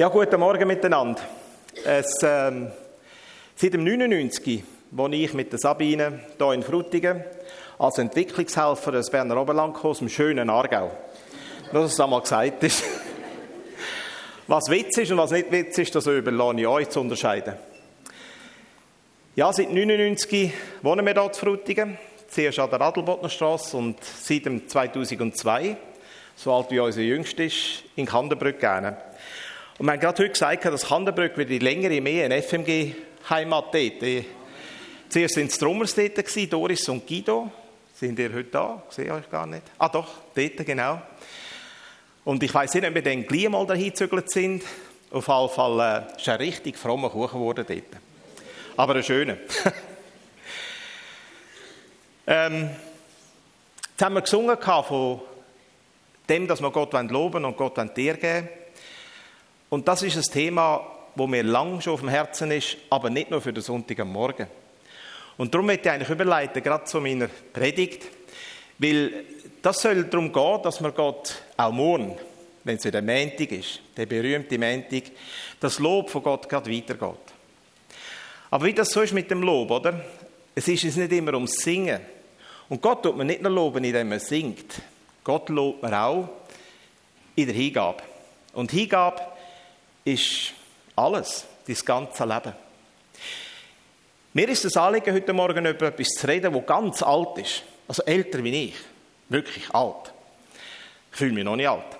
Ja, guten Morgen miteinander. Es, ähm, seit dem 99, wo ich mit der Sabine hier in Frutigen als Entwicklungshelfer des Berner Oberland aus dem schönen Aargau. Nur, dass es einmal gesagt ist. Was Witz ist und was nicht Witz ist, das überlasse ich euch zu unterscheiden. Ja, seit 99 wohnen wir hier in Frutigen. Zuerst an der Adelbodner Straße und seit 2002, so alt wie unser Jüngster ist, in Kandenbrück gerne. Und wir haben gerade heute gesagt, dass Kandenbrück wird die längere mehr eine FMG-Heimat dort. Zuerst waren es Drummers dort, Doris und Guido. Sind ihr heute da? Ich sehe euch gar nicht. Ah doch, dort, genau. Und ich weiss nicht, ob wir dann gleich mal dahin gezügelt sind. Auf jeden Fall äh, ist ein richtig frommer Kuchen geworden dort. Aber ein schöner. ähm, jetzt haben wir gesungen von dem, dass wir Gott loben und Gott dir geben und das ist ein Thema, wo mir lang schon auf dem Herzen ist, aber nicht nur für den Sonntag am Morgen. Und darum möchte ich eigentlich überleiten, gerade zu meiner Predigt, weil das soll darum gehen, dass wir Gott auch morgen, wenn es wieder Montag ist, der berühmte Montag, das Lob von Gott gerade weitergeht. Aber wie das so ist mit dem Lob, oder? Es ist es nicht immer ums Singen. Und Gott tut man nicht nur loben, indem man singt. Gott lobt man auch in der Hingabe. Und Hingabe ist alles, dein ganze Leben. Mir ist das Anliegen, heute Morgen über etwas zu reden, das ganz alt ist. Also älter wie ich. Wirklich alt. Ich fühle mich noch nicht alt.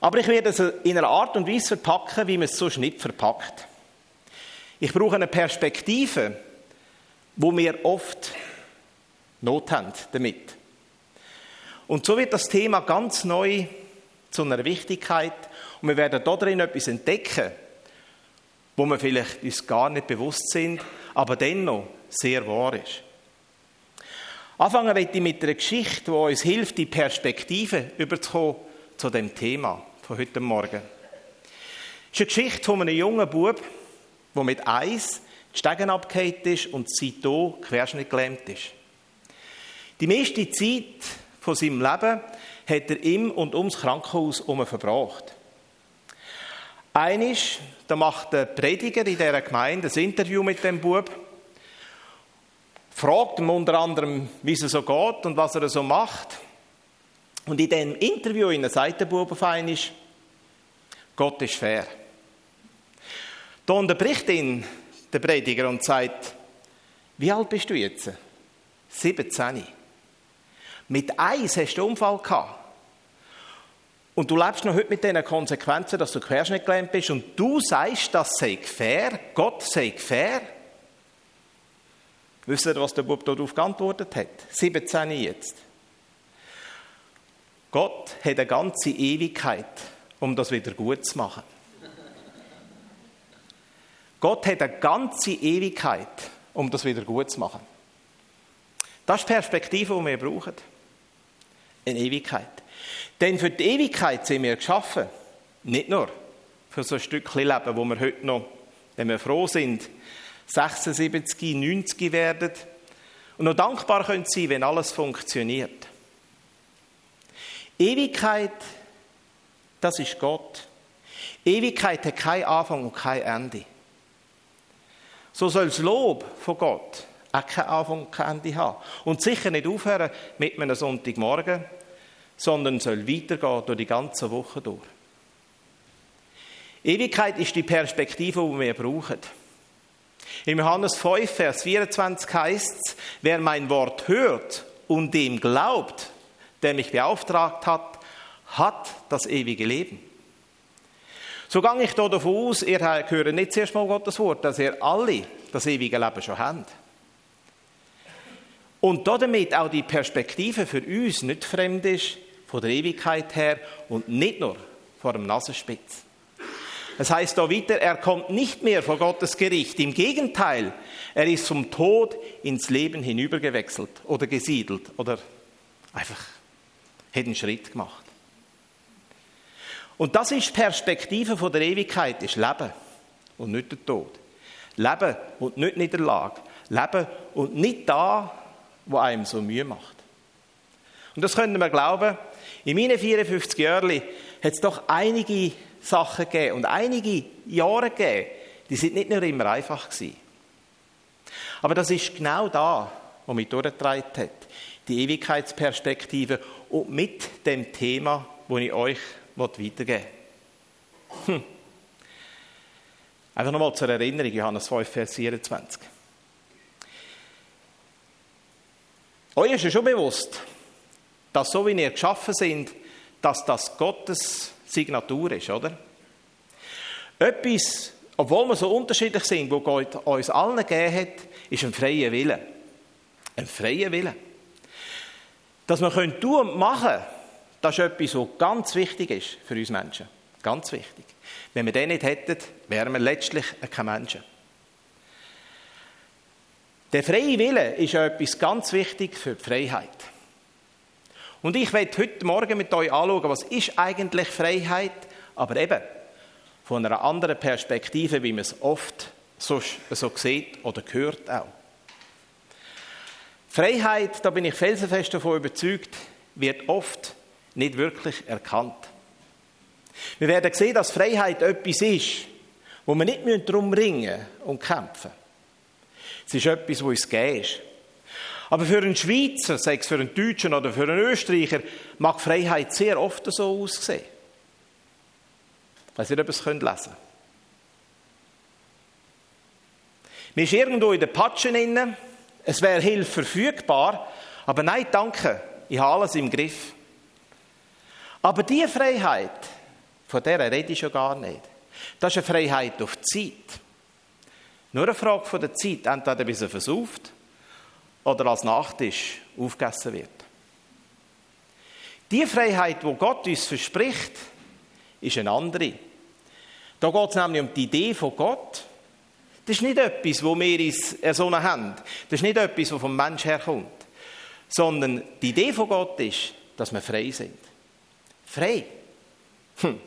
Aber ich werde es in einer Art und Weise verpacken, wie man es sonst nicht verpackt. Ich brauche eine Perspektive, wo wir oft Not haben damit. Und so wird das Thema ganz neu zu einer Wichtigkeit und wir werden darin etwas entdecken, wo wir vielleicht uns gar nicht bewusst sind, aber dennoch sehr wahr ist. Anfangen möchte ich mit einer Geschichte, die uns hilft, die Perspektive überzukommen zu dem Thema von heute Morgen. Es ist eine Geschichte von einem jungen Bub, der mit Eis die Stegen abgehängt ist und seitdem querschnittgelähmt ist. Die meiste Zeit von seinem Leben hat er im und ums Krankenhaus herum verbracht. Einisch, da macht der Prediger in dieser Gemeinde ein Interview mit dem Bub, fragt ihm unter anderem, wie es so geht und was er so macht. Und in dem Interview in der Bub auf Einisch, Gott ist fair. Da unterbricht ihn der Prediger und sagt, wie alt bist du jetzt? 17. Mit Eis hast du einen Unfall gehabt. Und du lebst noch heute mit den Konsequenzen, dass du querschnittgelähmt bist und du sagst, das sei fair, Gott sei fair. Wisst ihr, was der Bub darauf geantwortet hat? 17 jetzt. Gott hat eine ganze Ewigkeit, um das wieder gut zu machen. Gott hat eine ganze Ewigkeit, um das wieder gut zu machen. Das ist die Perspektive, die wir brauchen. Eine Ewigkeit. Denn für die Ewigkeit sind wir geschaffen. Nicht nur für so ein Stückchen Leben, wo wir heute noch, wenn wir froh sind, 76, 90 werden und noch dankbar können sein, wenn alles funktioniert. Ewigkeit, das ist Gott. Ewigkeit hat keinen Anfang und kein Ende. So soll das Lob von Gott auch keinen Anfang kein Ende haben. Und sicher nicht aufhören mit einem Sonntagmorgen, sondern soll weitergehen durch die ganze Woche durch. Ewigkeit ist die Perspektive, die wir brauchen. Im Johannes 5, Vers 24 heißt es, wer mein Wort hört und dem glaubt, der mich beauftragt hat, hat das ewige Leben. So gehe ich hier davon aus, ihr hört nicht zuerst mal Gottes Wort, dass ihr alle das ewige Leben schon habt. Und damit auch die Perspektive für uns nicht fremd ist, von der Ewigkeit her und nicht nur vor dem Nasenspitz. Es heißt da weiter, er kommt nicht mehr vor Gottes Gericht. Im Gegenteil, er ist vom Tod ins Leben hinübergewechselt oder gesiedelt oder einfach hat einen Schritt gemacht. Und das ist Perspektive von der Ewigkeit, ist Leben und nicht der Tod. Leben und nicht Niederlage. Leben und nicht da, wo einem so Mühe macht. Und das können wir glauben, in meinen 54 Jahren hat es doch einige Sachen gegeben und einige Jahre gegeben, die sind nicht nur immer einfach gewesen. Aber das ist genau da, was mich durchgetragen hat. Die Ewigkeitsperspektive und mit dem Thema, das ich euch weitergeben will. Hm. Einfach nochmal zur Erinnerung, Johannes 5, Vers 24. Euch ist ja schon bewusst, dass so wie ihr geschaffen sind, dass das Gottes Signatur ist, oder? Etwas, obwohl wir so unterschiedlich sind, wo Gott uns allen gegeben hat, ist ein freier Wille. Ein freier Wille. Dass wir tun und machen das ist etwas, was ganz wichtig ist für uns Menschen. Ganz wichtig. Wenn wir den nicht hätten, wären wir letztlich kein Menschen. Der freie Wille ist etwas ganz wichtig für die Freiheit. Und ich werde heute Morgen mit euch anschauen, was ist eigentlich Freiheit, aber eben von einer anderen Perspektive, wie man es oft so, so sieht oder hört auch. Freiheit, da bin ich felsenfest davon überzeugt, wird oft nicht wirklich erkannt. Wir werden sehen, dass Freiheit etwas ist, wo wir nicht darum ringen und kämpfen. Es ist etwas, wo uns gegeben ist. Aber für einen Schweizer, sei es für einen Deutschen oder für einen Österreicher, mag Freiheit sehr oft so aussehen. Ob ihr es lesen könnt. Man ist irgendwo in den Patschen inne, es wäre Hilfe verfügbar, aber nein, danke, ich habe alles im Griff. Aber diese Freiheit, von der rede ich schon gar nicht. Das ist eine Freiheit auf Zeit. Nur eine Frage von der Zeit, entweder bis er versauft oder als Nachtisch aufgegessen wird. Die Freiheit, wo Gott uns verspricht, ist eine andere. Da geht es nämlich um die Idee von Gott. Das ist nicht etwas, wo wir uns so haben. Das ist nicht etwas, was vom Mensch herkommt. Sondern die Idee von Gott ist, dass wir frei sind. Frei. Hm.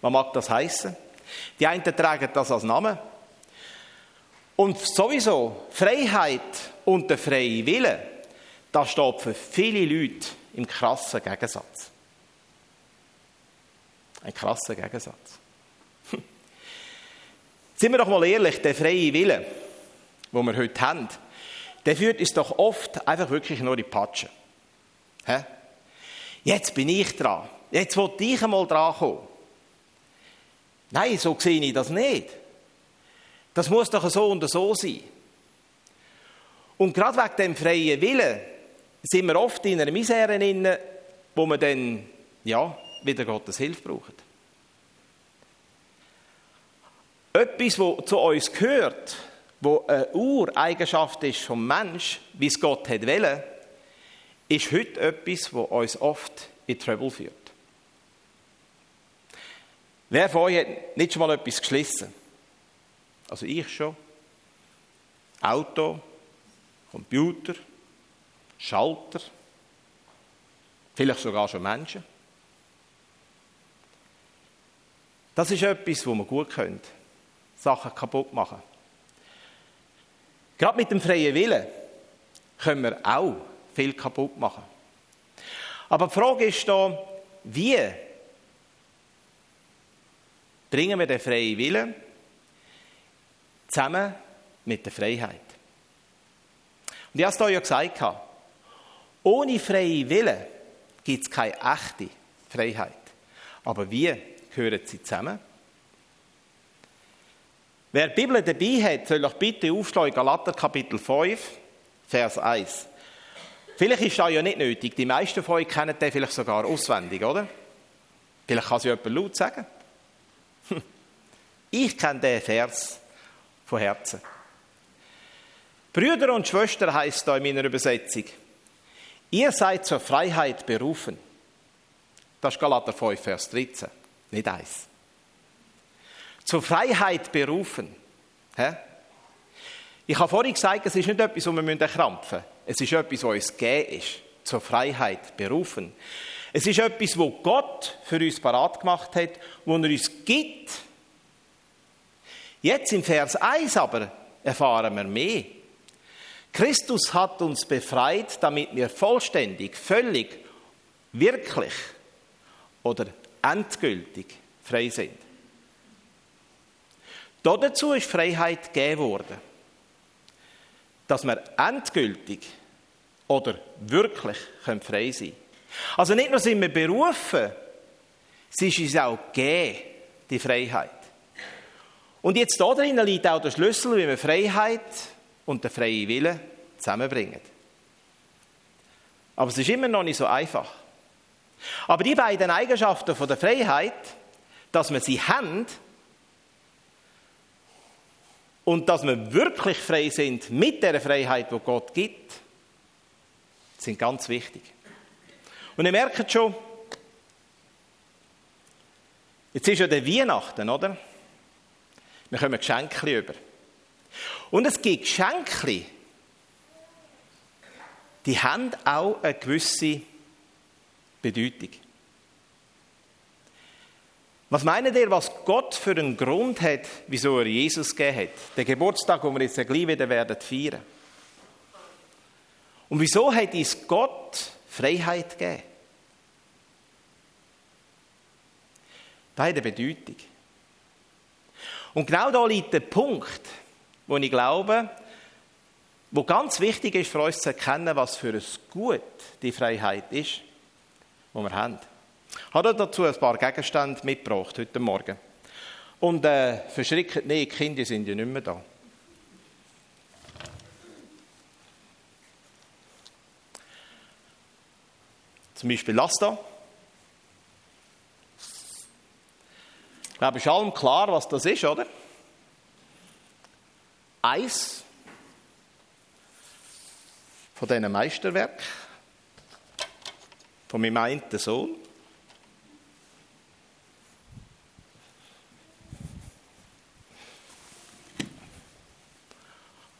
Was mag das heißen? Die einen tragen das als Namen. Und sowieso, Freiheit und der freie Wille, das steht für viele Leute im krassen Gegensatz. Ein krasser Gegensatz. Sind wir doch mal ehrlich, der freie Wille, den wir heute haben, der führt uns doch oft einfach wirklich nur in die Patsche. Hä? Jetzt bin ich dran. Jetzt wollte ich einmal dran kommen. Nein, so sehe ich das nicht. Das muss doch so und so sein. Und gerade wegen dem freien Willen sind wir oft in einer Misere inne, wo wir dann, ja, wieder Gottes Hilfe brauchen. Etwas, was zu uns gehört, wo eine Ureigenschaft ist vom Mensch, wie es Gott hat wollen, ist heute etwas, was uns oft in Trouble führt. Wer von euch hat nicht schon mal etwas geschlissen? Also ich schon. Auto, Computer, Schalter, vielleicht sogar schon Menschen. Das ist etwas, wo man gut können. Sachen kaputt machen. Gerade mit dem freien Willen können wir auch viel kaputt machen. Aber die Frage ist da, wie bringen wir den freien Willen zusammen mit der Freiheit. Und ich habe es hier ja gesagt, ohne freie Willen gibt es keine echte Freiheit. Aber wie gehören sie zusammen? Wer die Bibel dabei hat, soll doch bitte aufschlagen, Galater Kapitel 5, Vers 1. Vielleicht ist das ja nicht nötig. Die meisten von euch kennen den vielleicht sogar auswendig, oder? Vielleicht kann es jemand laut sagen. Ich kenne den Vers von Herzen. Brüder und Schwestern heißt da in meiner Übersetzung. Ihr seid zur Freiheit berufen. Das ist Galater 5, Vers 13, nicht eins. Zur Freiheit berufen. Ich habe vorhin gesagt, es ist nicht etwas, was wir erkrampfen müssen. Es ist etwas, was uns gegeben ist. Zur Freiheit berufen. Es ist etwas, wo Gott für uns parat gemacht hat, wo er uns gibt. Jetzt im Vers 1 aber erfahren wir mehr. Christus hat uns befreit, damit wir vollständig, völlig, wirklich oder endgültig frei sind. Dazu ist Freiheit gegeben worden. Dass wir endgültig oder wirklich frei sein können. Also nicht nur sind wir berufen, es ist uns auch gegeben, die Freiheit. Und jetzt da drin liegt auch der Schlüssel, wie wir Freiheit und den freien Willen zusammenbringen. Aber es ist immer noch nicht so einfach. Aber die beiden Eigenschaften von der Freiheit, dass wir sie haben und dass wir wirklich frei sind mit der Freiheit, die Gott gibt, sind ganz wichtig. Und ihr merkt schon, jetzt ist ja der Weihnachten, oder? Wir kommen Geschenke über. Und es gibt Geschenke, die haben auch eine gewisse Bedeutung. Was meint ihr, was Gott für einen Grund hat, wieso er Jesus gegeben hat? Den Geburtstag, den wir jetzt gleich wieder werden feiern. Und wieso hat uns Gott Freiheit gegeben? Beide Bedeutung. Und genau da liegt der Punkt, wo ich glaube, wo ganz wichtig ist für uns zu erkennen, was für ein Gut die Freiheit ist, die wir haben. Ich habe dazu ein paar Gegenstände mitgebracht heute Morgen. Und äh, verschreckt nicht, die Kinder sind ja nicht mehr da. Zum Beispiel das hier. Ich glaube, es ist allem klar, was das ist, oder? Eis von diesen Meisterwerk von meinem einen Sohn.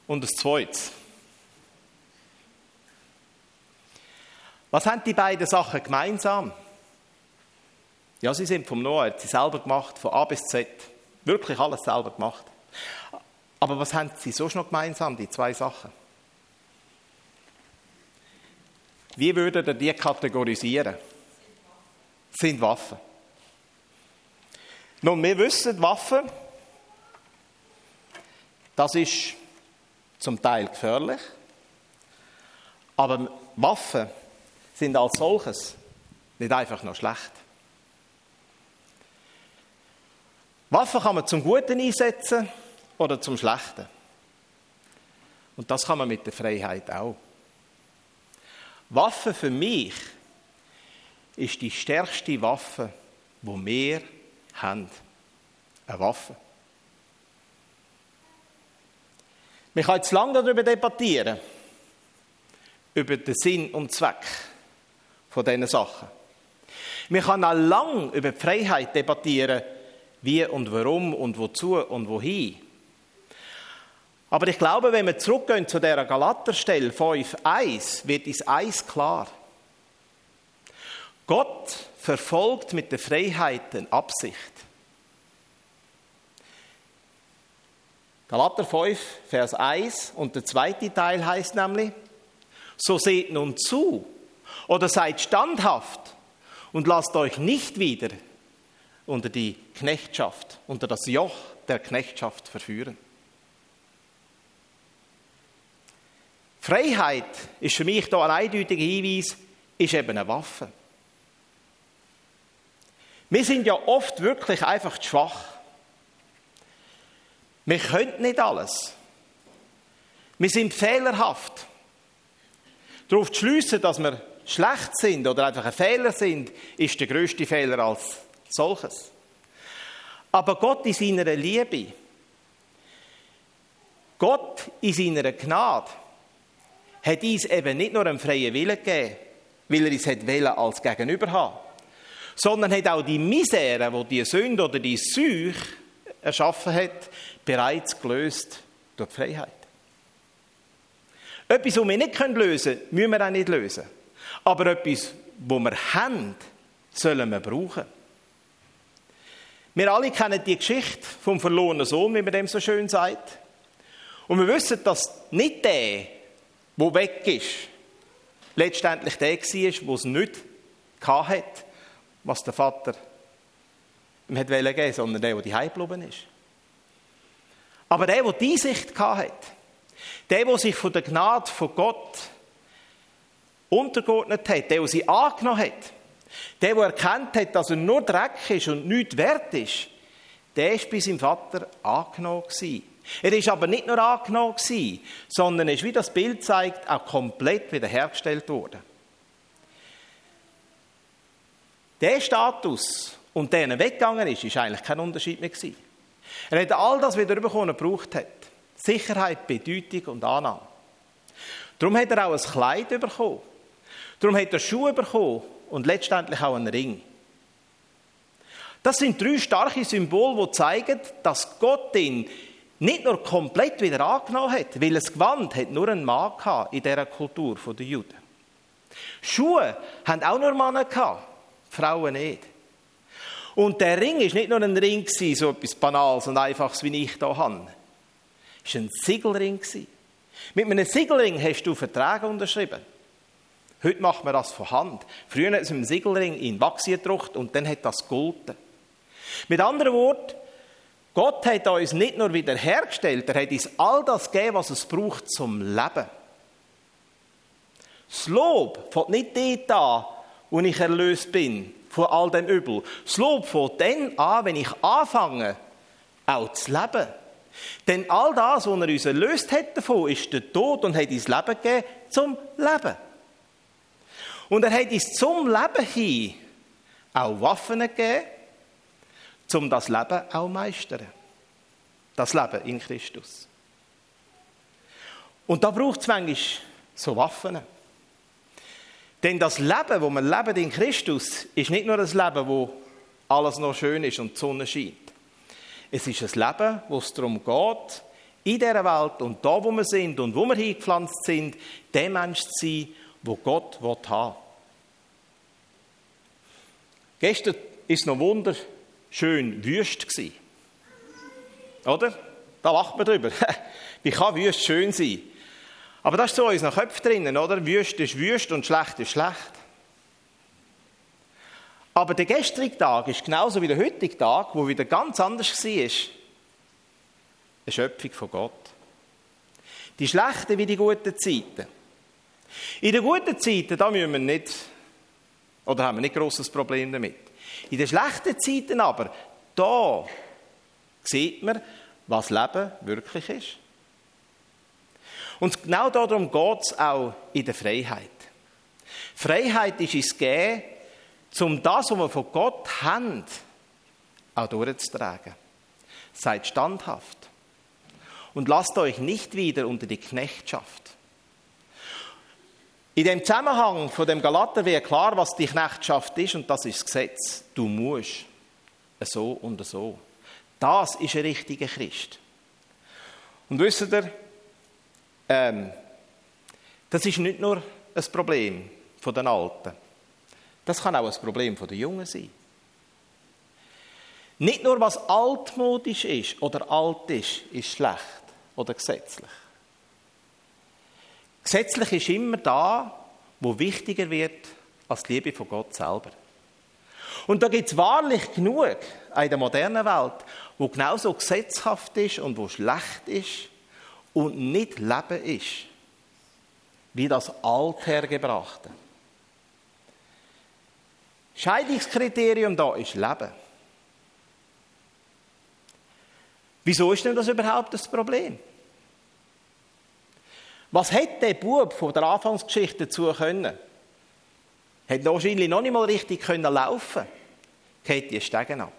Und das Zweite. Was haben die beiden Sachen gemeinsam? Ja, sie sind vom Noah, sie selber gemacht, von A bis Z. Wirklich alles selber gemacht. Aber was haben sie so noch gemeinsam, die zwei Sachen? Wie würdet ihr die kategorisieren? Sind Waffen. Nun, wir wissen, Waffen, das ist zum Teil gefährlich, aber Waffen sind als solches nicht einfach nur schlecht. Waffen kann man zum Guten einsetzen oder zum Schlechten. Und das kann man mit der Freiheit auch. Waffe für mich ist die stärkste Waffe, wo wir haben. Eine Waffe. Wir können jetzt lange darüber debattieren, über den Sinn und Zweck von diesen Sachen. Wir können auch lange über die Freiheit debattieren, wie und warum und wozu und wohin. Aber ich glaube, wenn wir zurückgehen zu der Galaterstelle 5.1, wird uns eins klar. Gott verfolgt mit der Freiheit eine Absicht. Galater 5, Vers 1 und der zweite Teil heißt nämlich, so seht nun zu oder seid standhaft und lasst euch nicht wieder unter die Knechtschaft, unter das Joch der Knechtschaft verführen. Freiheit ist für mich hier ein eindeutiger Hinweis, ist eben eine Waffe. Wir sind ja oft wirklich einfach zu schwach. Wir können nicht alles. Wir sind fehlerhaft. Darauf zu schliessen, dass wir schlecht sind oder einfach ein Fehler sind, ist der größte Fehler als solches. Aber Gott in seiner Liebe, Gott in seiner Gnade, hat uns eben nicht nur einen freien Willen gegeben, weil er uns hat als Gegenüber haben sondern hat auch die Misere, die die Sünde oder die Seuche erschaffen hat, bereits gelöst durch die Freiheit. Etwas, was wir nicht lösen können, müssen wir auch nicht lösen. Aber etwas, was wir haben, sollen wir brauchen. Wir alle kennen die Geschichte vom verlorenen Sohn, wie man dem so schön sagt. Und wir wissen, dass nicht der, der weg ist, letztendlich der war, der es nicht hatte, was der Vater ihm geben wollte, sondern der, der die geblieben ist. Aber der, der die Einsicht hatte, der, der sich von der Gnade von Gott untergeordnet hat, der, der sie angenommen hat, der, der erkannt hat, dass er nur Dreck ist und nichts wert ist, der war bei seinem Vater angenommen. Er ist aber nicht nur angenommen, sondern ist, wie das Bild zeigt, auch komplett wiederhergestellt worden. Der Status, und der er weggegangen ist, ist eigentlich kein Unterschied mehr gewesen. Er hat all das wieder bekommen, gebraucht hat. Sicherheit, Bedeutung und Annahme. Darum hat er auch ein Kleid bekommen. Darum hat er Schuhe bekommen und letztendlich auch einen Ring. Das sind drei starke Symbole, die zeigen, dass Gott ihn nicht nur komplett wieder angenommen hat, weil es Gewand hat nur einen Mann in dieser Kultur der Juden. Schuhe haben auch nur Männer gehabt, Frauen nicht. Und der Ring ist nicht nur ein Ring so etwas Banales und Einfaches, wie ich hier habe. Es war ein Siegelring. Mit einem Siegelring hast du Verträge unterschrieben. Heute macht man das von Hand. Früher hat es einem Siegelring in Wachs gedruckt und dann hat das gegolten. Mit anderen Worten, Gott hat uns nicht nur wiederhergestellt, er hat uns all das gegeben, was es braucht zum Leben. Das Lob fängt nicht dort an, wo ich erlöst bin von all dem Übel. Das Lob fängt dann an, wenn ich anfange, auch zu leben. Denn all das, was er uns erlöst hat davon, ist der Tod und hat uns Leben gegeben zum Leben. Und er hat uns zum Leben hin auch Waffen gegeben, um das Leben auch zu meistern. Das Leben in Christus. Und da braucht es manchmal so Waffen. Denn das Leben, wo man lebt in Christus, ist nicht nur ein Leben, wo alles noch schön ist und die Sonne scheint. Es ist ein Leben, wo es darum geht, in dieser Welt und da, wo wir sind und wo wir hingepflanzt sind, der Mensch zu sein, wo Gott haben will. Gestern war es noch wunderschön wüst. Oder? Da lacht man drüber. Wie kann wüst schön sein? Aber das ist so in unseren Köpfen drinnen, oder? Wüst ist wüst und schlecht ist schlecht. Aber der gestrige Tag ist genauso wie der heutige Tag, wo wieder ganz anders war. Eine Schöpfung von Gott. Die schlechten wie die guten Zeiten. In den guten Zeiten, da müssen wir nicht, oder haben wir nicht großes Problem damit. In den schlechten Zeiten aber, da sieht man, was Leben wirklich ist. Und genau darum geht es auch in der Freiheit. Freiheit ist es gegeben, um das, was wir von Gott haben, auch durchzutragen. Seid standhaft und lasst euch nicht wieder unter die Knechtschaft. In dem Zusammenhang von dem Galater wird klar, was die Knechtschaft ist und das ist das Gesetz. Du musst so und so. Das ist ein richtiger Christ. Und wisst ihr, ähm, das ist nicht nur ein Problem von den Alten. Das kann auch ein Problem von den Jungen sein. Nicht nur was altmodisch ist oder alt ist, ist schlecht oder gesetzlich. Gesetzlich ist immer da, wo wichtiger wird als die Liebe von Gott selber. Und da gibt es wahrlich genug in der modernen Welt, wo genauso gesetzhaft ist und wo schlecht ist und nicht Leben ist, wie das Althergebrachte. Scheidungskriterium da ist Leben. Wieso ist denn das überhaupt das Problem? Was hätte der Bub von der Anfangsgeschichte dazu können? Hätte wahrscheinlich noch nicht mal richtig können laufen. Geht die Stegen ab.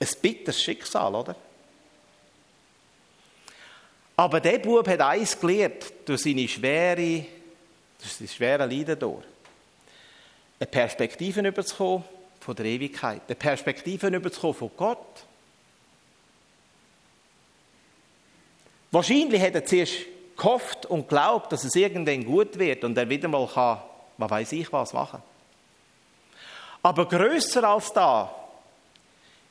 Ein bitteres Schicksal, oder? Aber der Bub hat eins gelernt durch seine schwere, durch seine schwere Leiden durch. Eine Perspektive überzukommen von der Ewigkeit. Eine Perspektive überzukommen von Gott. Wahrscheinlich hat er zuerst gehofft und glaubt, dass es irgendwann gut wird und er wieder mal kann, was weiß ich was, machen. Aber größer als da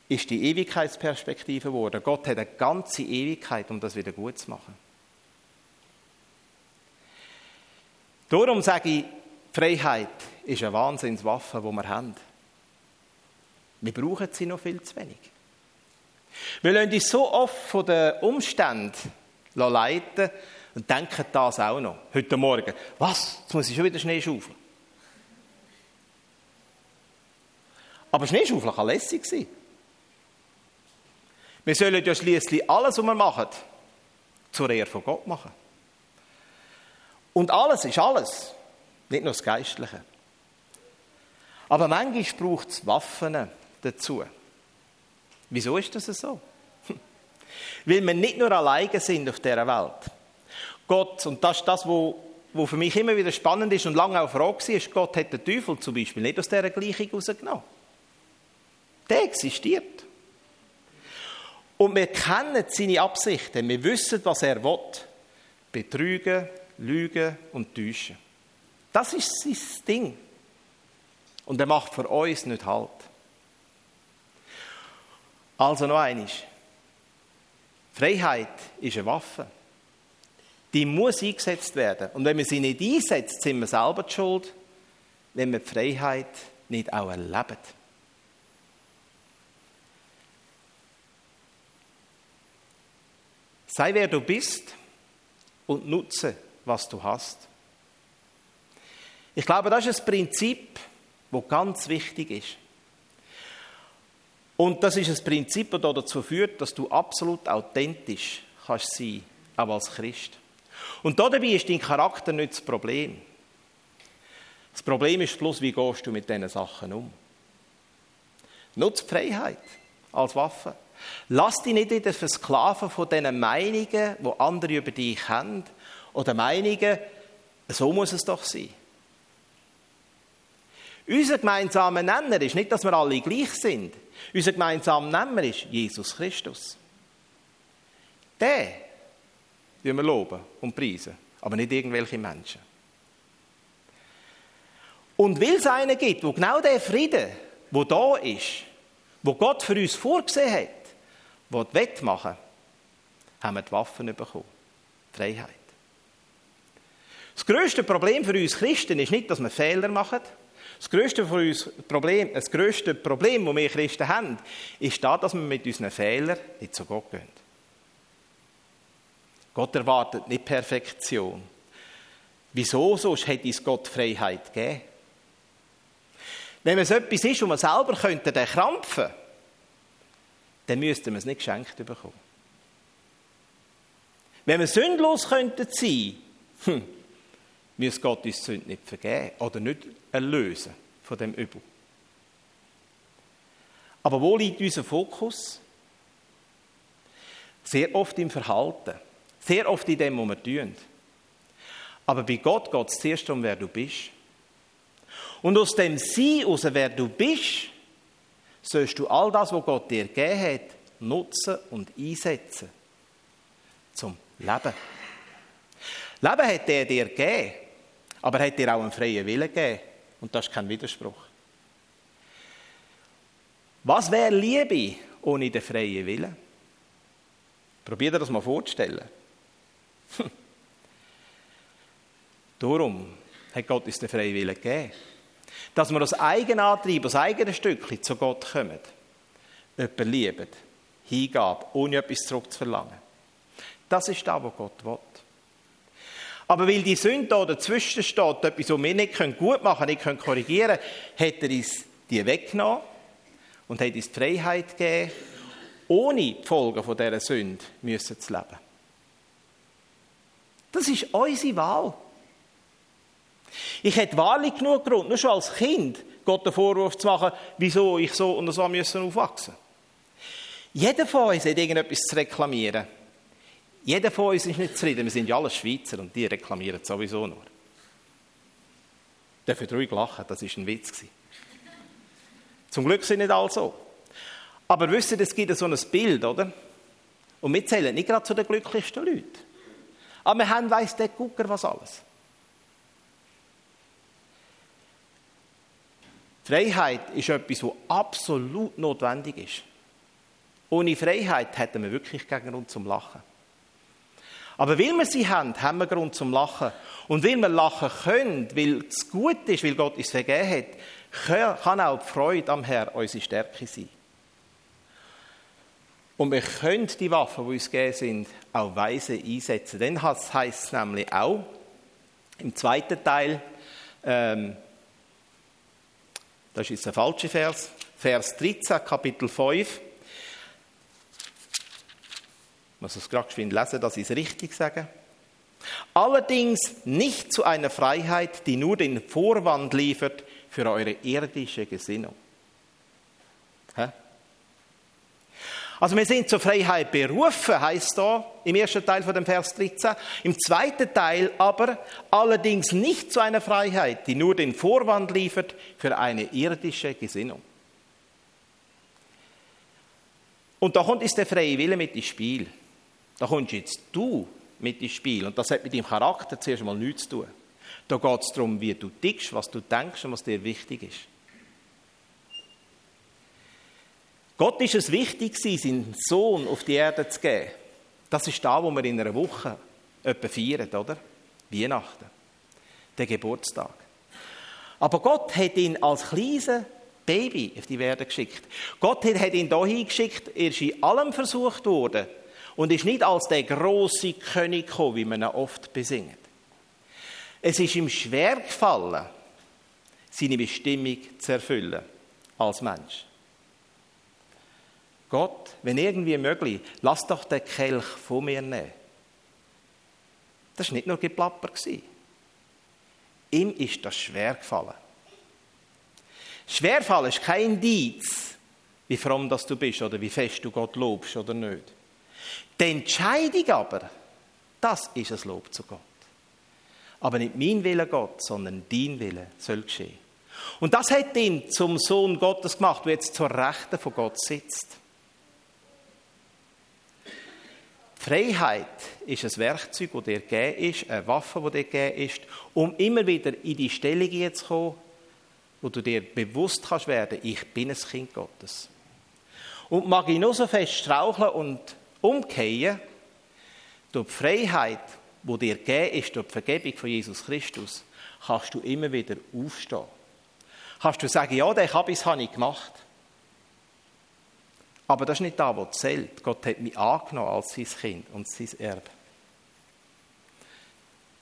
ist die Ewigkeitsperspektive geworden. Gott hat eine ganze Ewigkeit, um das wieder gut zu machen. Darum sage ich, Freiheit ist eine Wahnsinnswaffe, die wir haben. Wir brauchen sie noch viel zu wenig. Wir lassen uns so oft von den Umständen leiten und denken das auch noch. Heute Morgen. Was? Jetzt muss ich schon wieder Schnee schaufeln. Aber Schneeschaufeln kann lässig sein. Wir sollen ja schließlich alles, was wir machen, zur Ehre von Gott machen. Und alles ist alles, nicht nur das Geistliche. Aber manchmal braucht es Waffen dazu. Wieso ist das so? Weil wir nicht nur alleine sind auf dieser Welt. Gott, und das ist das, was für mich immer wieder spannend ist und lange auch Frage war, ist, Gott hat den Teufel zum Beispiel nicht aus dieser Gleichung rausgenommen. Der existiert. Und wir kennen seine Absichten. Wir wissen, was er will. Betrügen, lügen und täuschen. Das ist sein Ding. Und er macht für uns nicht Halt. Also noch eines. Freiheit ist eine Waffe. Die muss eingesetzt werden. Und wenn man sie nicht einsetzt, sind wir selber schuld, wenn wir die Freiheit nicht auch erleben. Sei wer du bist und nutze, was du hast. Ich glaube, das ist ein Prinzip, das ganz wichtig ist. Und das ist ein Prinzip, das dazu führt, dass du absolut authentisch kannst sein, auch als Christ. Und dabei ist dein Charakter nicht das Problem. Das Problem ist bloß, wie gehst du mit diesen Sachen um. Nutze Freiheit als Waffe. Lass dich nicht wieder versklaven von diesen Meinungen, die andere über dich haben, oder Meinungen, so muss es doch sein. Unser gemeinsamer Nenner ist nicht, dass wir alle gleich sind. Unser gemeinsamer Nenner ist Jesus Christus. Der wir loben und preisen, aber nicht irgendwelche Menschen. Und weil es einen gibt, wo genau der Frieden, wo da ist, wo Gott für uns vorgesehen hat, wo die wettmachen, haben wir die Waffen bekommen. Freiheit. Das größte Problem für uns Christen ist nicht, dass wir Fehler machen. Das größte, für uns Problem, das größte Problem, das wir Christen haben, ist da, dass wir mit unseren Fehlern nicht zu Gott gehen. Gott erwartet nicht Perfektion. Wieso sonst hätte es Gott Freiheit gegeben? Wenn es etwas ist, wo man selber könnte den krampfen, dann müsste man es nicht geschenkt bekommen. Wenn wir sündlos könnten sein, hm, müsste Gott uns Sünde nicht vergeben oder nicht erlösen von dem Übel. Aber wo liegt unser Fokus? Sehr oft im Verhalten. Sehr oft in dem, was wir tun. Aber bei Gott geht es zuerst um, wer du bist. Und aus dem Sein, aus wer du bist, sollst du all das, was Gott dir gegeben hat, nutzen und einsetzen. Zum Leben. Leben hat er dir gegeben, aber er hat dir auch einen freien Willen gegeben. Und das ist kein Widerspruch. Was wäre Liebe ohne den freien Willen? Probier dir das mal vorzustellen. Darum hat Gott uns den freien Willen gegeben. Dass wir aus eigenem Antrieb, aus eigenem Stückchen zu Gott kommen. Jemanden lieben, Hingabe, ohne etwas zurückzuverlangen. Das ist das, was Gott will. Aber weil die Sünde da dazwischen steht, etwas, was wir nicht gut machen können, nicht korrigieren können, hat er uns die weggenommen und hat uns die Freiheit gegeben, ohne die Folgen dieser Sünde müssen zu leben. Das ist unsere Wahl. Ich hätte wahrlich genug Grund, nur schon als Kind, Gott den Vorwurf zu machen, wieso ich so und so müssen aufwachsen Jeder von uns hat irgendetwas zu reklamieren. Jeder von uns ist nicht zufrieden. Wir sind ja alle Schweizer und die reklamieren sowieso nur. Dafür ruhig lachen, das war ein Witz. Zum Glück sind nicht alle so. Aber wisst ihr, es gibt so ein Bild, oder? Und wir zählen nicht gerade zu den glücklichsten Leuten. Aber wir haben, weiss der Gucker, was alles. Freiheit ist etwas, was absolut notwendig ist. Ohne Freiheit hätten wir wirklich keinen Grund zum Lachen. Aber weil wir sie haben, haben wir Grund zum Lachen. Und weil wir lachen können, weil es gut ist, weil Gott uns vergeben hat, kann auch die Freude am Herrn unsere Stärke sein. Und wir können die Waffen, die uns gegeben sind, auch weise einsetzen. Dann heißt es nämlich auch im zweiten Teil, ähm, das ist jetzt der falsche Vers, Vers 13, Kapitel 5. Ich muss es gerade geschwind lesen, dass ich es richtig sage. Allerdings nicht zu einer Freiheit, die nur den Vorwand liefert für eure irdische Gesinnung. Hä? Also wir sind zur Freiheit berufen, heißt da im ersten Teil von dem Vers 13. Im zweiten Teil aber allerdings nicht zu einer Freiheit, die nur den Vorwand liefert für eine irdische Gesinnung. Und da kommt ist der freie Wille mit ins Spiel. Da kommst jetzt du mit ins Spiel. Und das hat mit deinem Charakter zuerst mal nichts zu tun. Da geht es darum, wie du tickst, was du denkst und was dir wichtig ist. Gott ist es wichtig, seinen Sohn auf die Erde zu geben. Das ist da, wo wir in einer Woche etwa feiern, oder? Weihnachten. Der Geburtstag. Aber Gott hat ihn als kleines Baby auf die Erde geschickt. Gott hat ihn dahin geschickt, er ist in allem versucht worden und ist nicht als der große König gekommen, wie man ihn oft besingt. Es ist ihm schwer gefallen, seine Bestimmung zu erfüllen als Mensch. Gott, wenn irgendwie möglich, lass doch den Kelch von mir nehmen. Das war nicht nur Geplapper. Ihm ist das schwer gefallen. Schwerfallen ist kein Indiz, wie fromm das du bist oder wie fest du Gott lobst oder nicht. Die Entscheidung aber, das ist ein Lob zu Gott. Aber nicht mein Wille Gott, sondern dein Wille soll geschehen. Und das hat ihn zum Sohn Gottes gemacht, der jetzt zur Rechten von Gott sitzt. Freiheit ist ein Werkzeug, das dir gegeben ist, eine Waffe, die dir gegeben ist, um immer wieder in die Stellung zu kommen, wo du dir bewusst kannst werden, ich bin ein Kind Gottes. Und mag ich nur so fest straucheln und umkehren, durch die Freiheit, die dir gegeben ist, durch die Vergebung von Jesus Christus, kannst du immer wieder aufstehen. Kannst du sagen, ja, den habe ich gemacht. Aber das ist nicht das, was zählt. Gott hat mich angenommen als sein Kind und sein Erbe.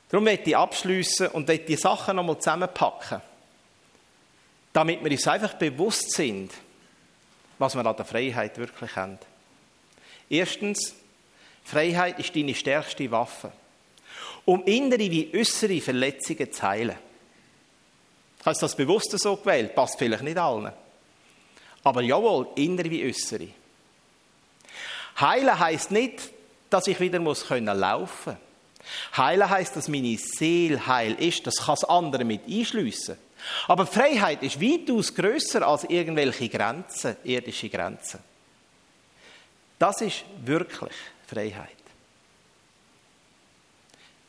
Darum möchte ich abschließen und die Sachen nochmal zusammenpacken, damit wir uns einfach bewusst sind, was wir an der Freiheit wirklich haben. Erstens, Freiheit ist deine stärkste Waffe, um innere wie äußere Verletzungen zu heilen. Hast du das bewusst so gewählt? Passt vielleicht nicht allen. Aber jawohl, innere wie äußere. Heilen heißt nicht, dass ich wieder muss können laufen. Heilen heißt, dass meine Seele heil ist. Das kann das andere mit einschliessen. Aber Freiheit ist weitaus größer als irgendwelche Grenzen, irdische Grenzen. Das ist wirklich Freiheit.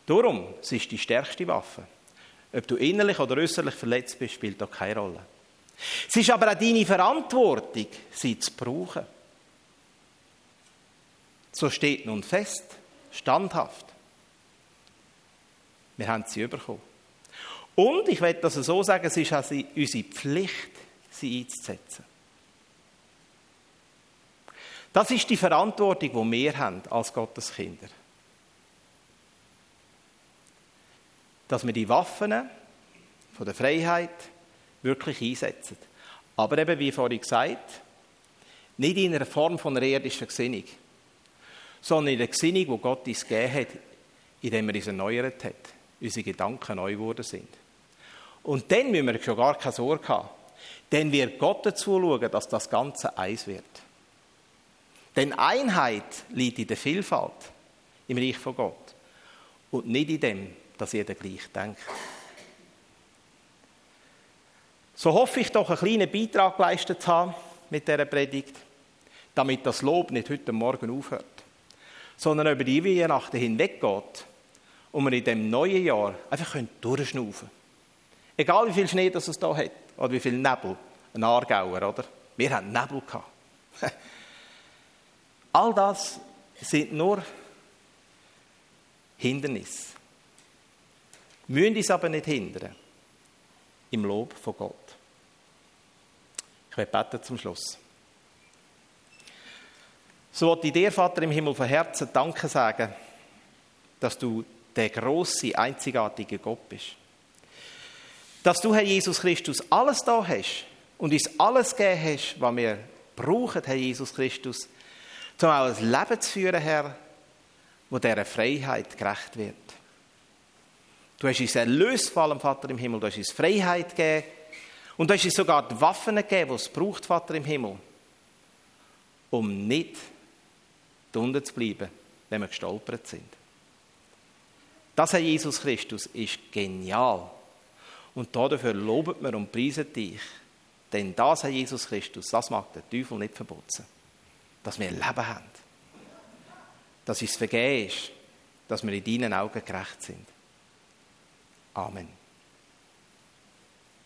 Darum, es ist die stärkste Waffe. Ob du innerlich oder äußerlich verletzt bist, spielt da keine Rolle. Es ist aber auch deine Verantwortung, sie zu brauchen. So steht nun fest, standhaft. Wir haben sie bekommen. Und ich werde das so sagen, es ist also unsere Pflicht, sie einzusetzen. Das ist die Verantwortung, die wir haben als Gotteskinder. Dass wir die Waffen von der Freiheit wirklich einsetzen. Aber eben, wie vorhin gesagt, nicht in einer Form von einer irdischen Gesinnung sondern in der Gesinnung, die Gott uns gegeben hat, indem er uns erneuert hat, unsere Gedanken neu geworden sind. Und dann müssen wir schon gar keine Sorge haben. Dann wird Gott dazu schauen, dass das Ganze eins wird. Denn Einheit liegt in der Vielfalt im Reich von Gott und nicht in dem, dass jeder gleich denkt. So hoffe ich doch, einen kleinen Beitrag geleistet zu haben mit dieser Predigt, damit das Lob nicht heute Morgen aufhört sondern über die Weihnachten hinweggeht und wir in dem neuen Jahr einfach durchschnaufen können. Egal wie viel Schnee das es hier hat oder wie viel Nebel, ein Aargauer, oder? Wir haben Nebel gehabt. All das sind nur Hindernisse. Wir müssen uns aber nicht hindern im Lob von Gott. Ich werde beten zum Schluss. So wollte ich dir, Vater im Himmel, von Herzen Danke sagen, dass du der große, einzigartige Gott bist. Dass du, Herr Jesus Christus, alles da hast und uns alles gegeben hast, was wir brauchen, Herr Jesus Christus, um auch ein Leben zu führen, Herr, wo dieser Freiheit gerecht wird. Du hast uns erlöst, vor allem, Vater im Himmel. Du hast uns Freiheit gegeben. Und du hast uns sogar die Waffen gegeben, die es braucht, Vater im Himmel, um nicht unten zu bleiben, wenn wir gestolpert sind. Das, Herr Jesus Christus, ist genial. Und dafür loben wir und preisen dich. Denn das, Herr Jesus Christus, das mag der Teufel nicht verboten. Dass wir Leben haben. Dass es vergeben ist. Dass wir in deinen Augen gerecht sind. Amen.